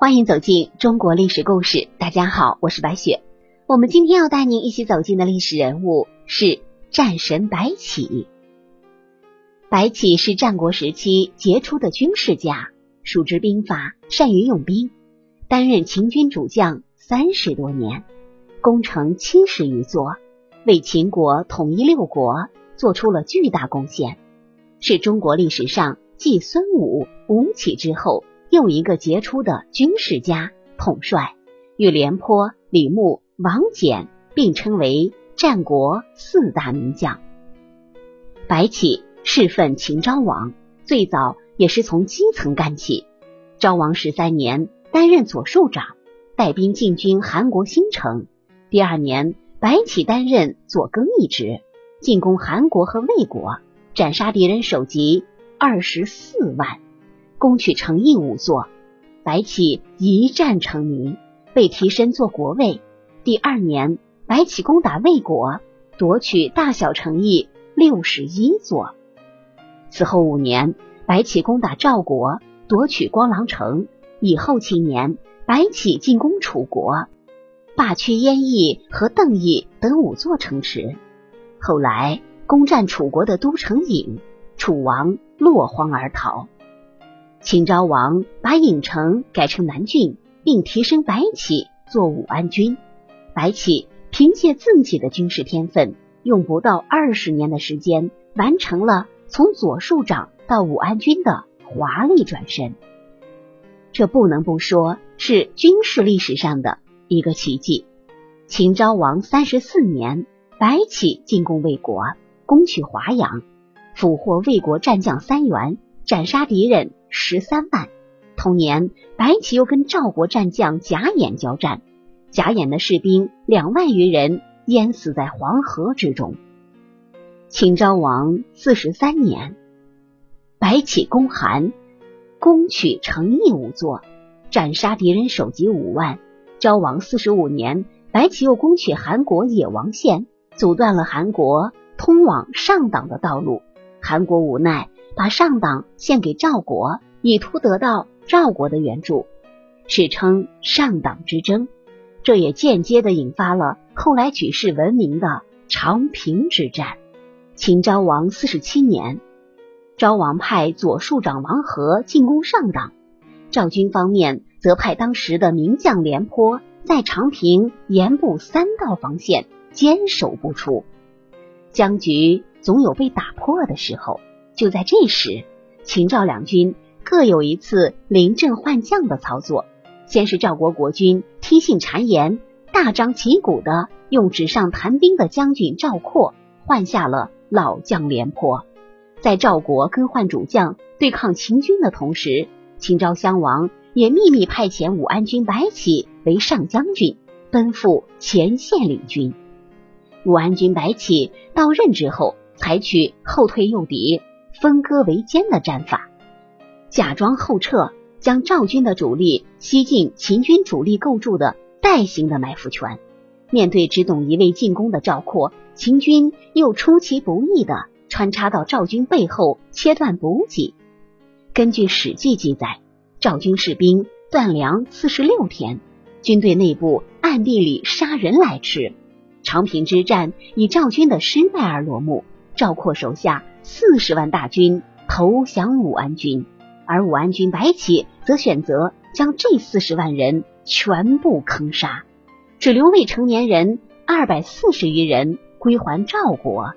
欢迎走进中国历史故事。大家好，我是白雪。我们今天要带您一起走进的历史人物是战神白起。白起是战国时期杰出的军事家，熟知兵法，善于用兵，担任秦军主将三十多年，攻城七十余座，为秦国统一六国做出了巨大贡献，是中国历史上继孙武、吴起之后。又一个杰出的军事家统帅，与廉颇、李牧、王翦并称为战国四大名将。白起侍奉秦昭王，最早也是从基层干起。昭王十三年，担任左庶长，带兵进军韩国新城。第二年，白起担任左更一职，进攻韩国和魏国，斩杀敌人首级二十四万。攻取城邑五座，白起一战成名，被提升做国尉。第二年，白起攻打魏国，夺取大小城邑六十一座。此后五年，白起攻打赵国，夺取光狼城。以后七年，白起进攻楚国，霸去燕邑和邓邑等五座城池。后来攻占楚国的都城郢，楚王落荒而逃。秦昭王把郢城改成南郡，并提升白起做武安君。白起凭借自己的军事天分，用不到二十年的时间，完成了从左庶长到武安君的华丽转身。这不能不说是军事历史上的一个奇迹。秦昭王三十四年，白起进攻魏国，攻取华阳，俘获魏国战将三员，斩杀敌人。十三万。同年，白起又跟赵国战将贾演交战，贾演的士兵两万余人淹死在黄河之中。秦昭王四十三年，白起攻韩，攻取成邑五座，斩杀敌人首级五万。昭王四十五年，白起又攻取韩国野王县，阻断了韩国通往上党的道路。韩国无奈。把上党献给赵国，以图得到赵国的援助，史称上党之争。这也间接的引发了后来举世闻名的长平之战。秦昭王四十七年，昭王派左庶长王和进攻上党，赵军方面则派当时的名将廉颇在长平沿布三道防线，坚守不出。僵局总有被打破的时候。就在这时，秦赵两军各有一次临阵换将的操作。先是赵国国君听信谗言，大张旗鼓的用纸上谈兵的将军赵括换下了老将廉颇。在赵国更换主将对抗秦军的同时，秦昭襄王也秘密派遣武安君白起为上将军，奔赴前线领军。武安君白起到任之后，采取后退诱敌。分割为奸的战法，假装后撤，将赵军的主力吸进秦军主力构筑的带形的埋伏圈。面对只懂一味进攻的赵括，秦军又出其不意的穿插到赵军背后，切断补给。根据《史记》记载，赵军士兵断粮四十六天，军队内部暗地里杀人来吃。长平之战以赵军的失败而落幕。赵括手下。四十万大军投降武安军，而武安军白起则选择将这四十万人全部坑杀，只留未成年人二百四十余人归还赵国。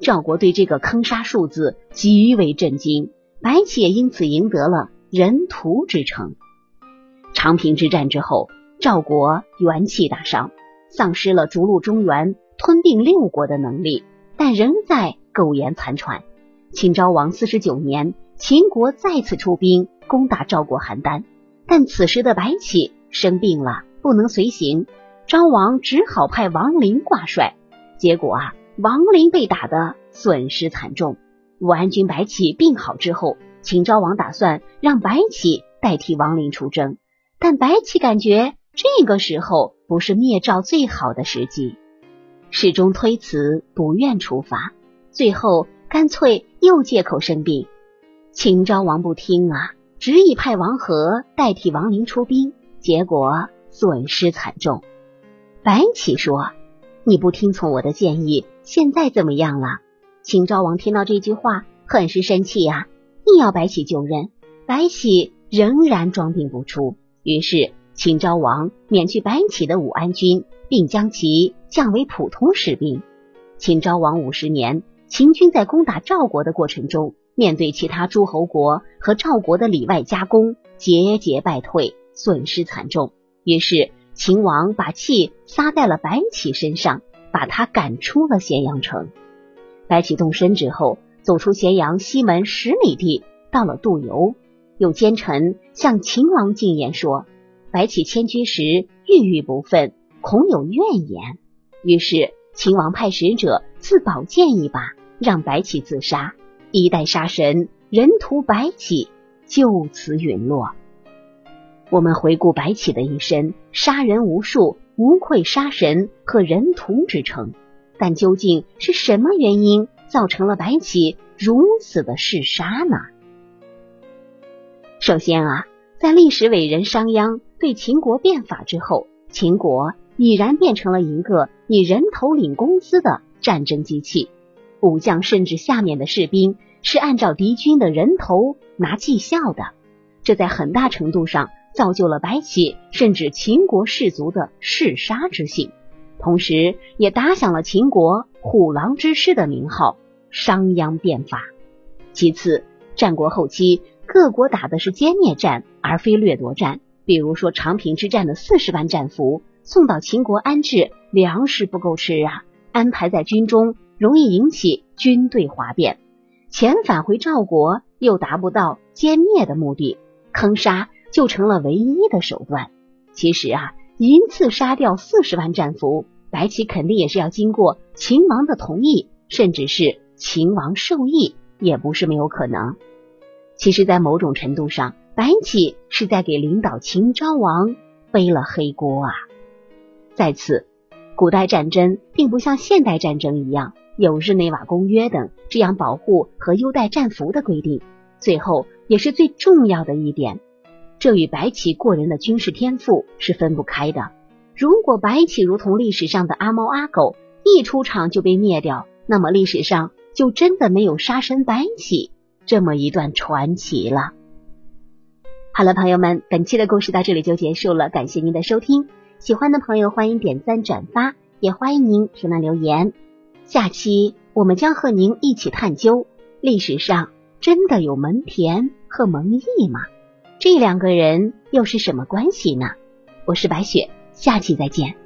赵国对这个坑杀数字极为震惊，白起也因此赢得了人屠之称。长平之战之后，赵国元气大伤，丧失了逐鹿中原、吞并六国的能力，但仍在。苟延残喘。秦昭王四十九年，秦国再次出兵攻打赵国邯郸，但此时的白起生病了，不能随行。昭王只好派王陵挂帅。结果啊，王陵被打得损失惨重。武安君白起病好之后，秦昭王打算让白起代替王陵出征，但白起感觉这个时候不是灭赵最好的时机，始终推辞，不愿出发。最后干脆又借口生病，秦昭王不听啊，执意派王和代替王陵出兵。结果损失惨重。白起说：“你不听从我的建议，现在怎么样了？”秦昭王听到这句话，很是生气呀，硬要白起就任。白起仍然装病不出，于是秦昭王免去白起的武安军，并将其降为普通士兵。秦昭王五十年，秦军在攻打赵国的过程中，面对其他诸侯国和赵国的里外夹攻，节节败退，损失惨重。于是秦王把气撒在了白起身上，把他赶出了咸阳城。白起动身之后，走出咸阳西门十里地，到了杜游，有奸臣向秦王进言说，白起迁居时郁郁不愤，恐有怨言。于是秦王派使者自宝剑一把，让白起自杀。一代杀神人屠白起，就此陨落。我们回顾白起的一生，杀人无数，无愧杀神和人屠之称。但究竟是什么原因造成了白起如此的嗜杀呢？首先啊，在历史伟人商鞅对秦国变法之后，秦国已然变成了一个以人头领工资的战争机器，武将甚至下面的士兵是按照敌军的人头拿绩效的，这在很大程度上。造就了白起甚至秦国士族的嗜杀之性，同时也打响了秦国虎狼之师的名号。商鞅变法。其次，战国后期各国打的是歼灭战，而非掠夺战。比如说长平之战的四十万战俘送到秦国安置，粮食不够吃啊，安排在军中容易引起军队哗变；遣返回赵国又达不到歼灭的目的，坑杀。就成了唯一的手段。其实啊，一次杀掉四十万战俘，白起肯定也是要经过秦王的同意，甚至是秦王授意，也不是没有可能。其实，在某种程度上，白起是在给领导秦昭王背了黑锅啊。在此，古代战争并不像现代战争一样有日内瓦公约等这样保护和优待战俘的规定。最后，也是最重要的一点。这与白起过人的军事天赋是分不开的。如果白起如同历史上的阿猫阿狗，一出场就被灭掉，那么历史上就真的没有杀神白起这么一段传奇了。好了，朋友们，本期的故事到这里就结束了，感谢您的收听。喜欢的朋友欢迎点赞转发，也欢迎您评论留言。下期我们将和您一起探究历史上真的有蒙恬和蒙毅吗？这两个人又是什么关系呢？我是白雪，下期再见。